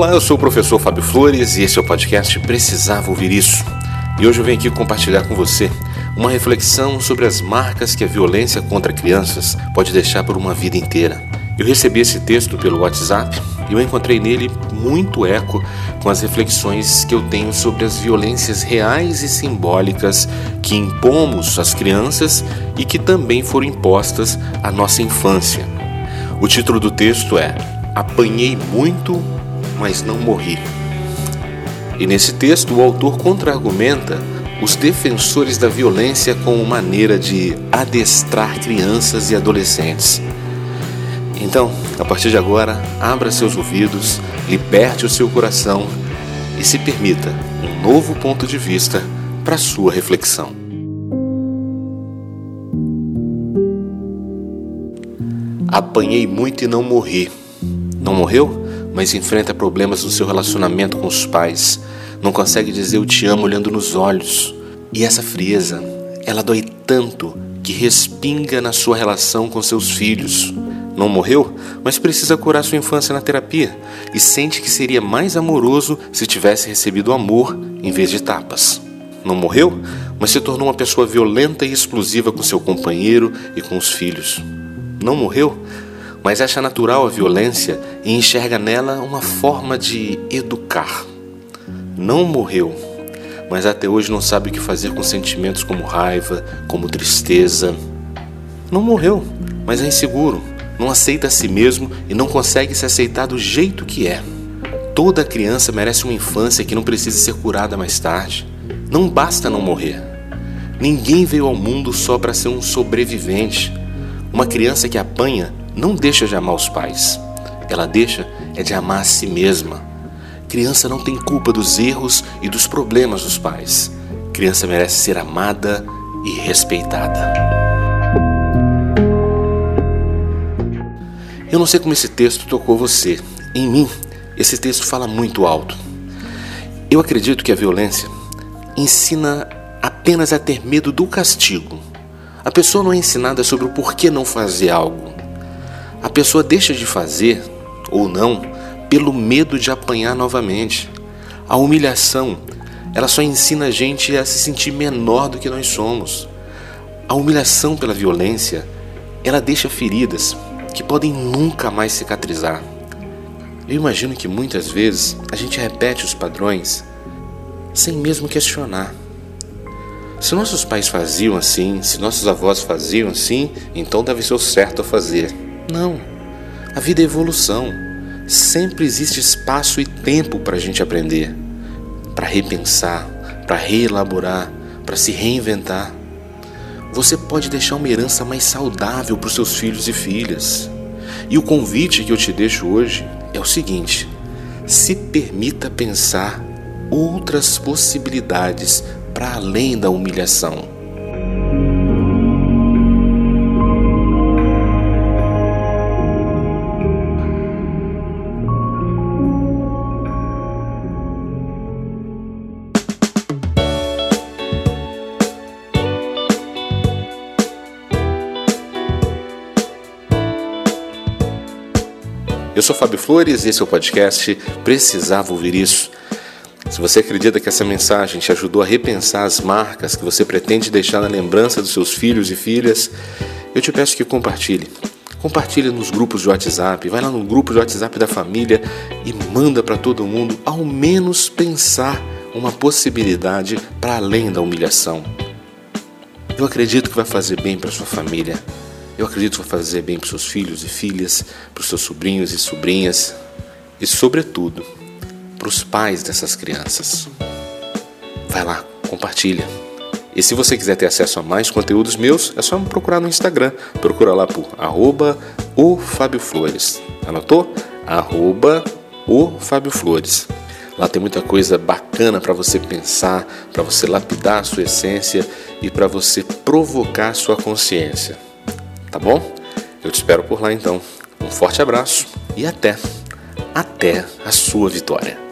Olá, eu sou o professor Fábio Flores e esse é o podcast Precisava Ouvir Isso. E hoje eu venho aqui compartilhar com você uma reflexão sobre as marcas que a violência contra crianças pode deixar por uma vida inteira. Eu recebi esse texto pelo WhatsApp e eu encontrei nele muito eco com as reflexões que eu tenho sobre as violências reais e simbólicas que impomos às crianças e que também foram impostas à nossa infância. O título do texto é Apanhei muito, mas não morri. E nesse texto o autor contra-argumenta os defensores da violência como maneira de adestrar crianças e adolescentes. Então, a partir de agora, abra seus ouvidos, liberte o seu coração e se permita um novo ponto de vista para sua reflexão. Apanhei muito e não morri. Não morreu? Mas enfrenta problemas no seu relacionamento com os pais, não consegue dizer eu te amo olhando nos olhos. E essa frieza, ela dói tanto que respinga na sua relação com seus filhos. Não morreu, mas precisa curar sua infância na terapia e sente que seria mais amoroso se tivesse recebido amor em vez de tapas. Não morreu, mas se tornou uma pessoa violenta e explosiva com seu companheiro e com os filhos. Não morreu, mas acha natural a violência e enxerga nela uma forma de educar. Não morreu, mas até hoje não sabe o que fazer com sentimentos como raiva, como tristeza. Não morreu, mas é inseguro, não aceita a si mesmo e não consegue se aceitar do jeito que é. Toda criança merece uma infância que não precisa ser curada mais tarde. Não basta não morrer. Ninguém veio ao mundo só para ser um sobrevivente. Uma criança que apanha não deixa de amar os pais, ela deixa é de amar a si mesma. Criança não tem culpa dos erros e dos problemas dos pais. Criança merece ser amada e respeitada. Eu não sei como esse texto tocou você. Em mim, esse texto fala muito alto. Eu acredito que a violência ensina apenas a ter medo do castigo. A pessoa não é ensinada sobre o porquê não fazer algo. A pessoa deixa de fazer ou não pelo medo de apanhar novamente. A humilhação, ela só ensina a gente a se sentir menor do que nós somos. A humilhação pela violência, ela deixa feridas que podem nunca mais cicatrizar. Eu imagino que muitas vezes a gente repete os padrões sem mesmo questionar. Se nossos pais faziam assim, se nossos avós faziam assim, então deve ser o certo a fazer. Não. A vida é evolução. Sempre existe espaço e tempo para a gente aprender, para repensar, para reelaborar, para se reinventar. Você pode deixar uma herança mais saudável para os seus filhos e filhas. E o convite que eu te deixo hoje é o seguinte: se permita pensar outras possibilidades para além da humilhação. Eu sou Fábio Flores e esse é o podcast Precisava Ouvir Isso. Se você acredita que essa mensagem te ajudou a repensar as marcas que você pretende deixar na lembrança dos seus filhos e filhas, eu te peço que compartilhe. Compartilhe nos grupos de WhatsApp, vai lá no grupo de WhatsApp da família e manda para todo mundo ao menos pensar uma possibilidade para além da humilhação. Eu acredito que vai fazer bem para sua família. Eu acredito que vai fazer bem para os seus filhos e filhas, para os seus sobrinhos e sobrinhas e, sobretudo, para os pais dessas crianças. Vai lá, compartilha. E se você quiser ter acesso a mais conteúdos meus, é só me procurar no Instagram. Procura lá por arroba o Fábio Flores. Anotou? Arroba o Fábio Flores. Lá tem muita coisa bacana para você pensar, para você lapidar a sua essência e para você provocar a sua consciência tá bom? Eu te espero por lá então. Um forte abraço e até, até a sua vitória.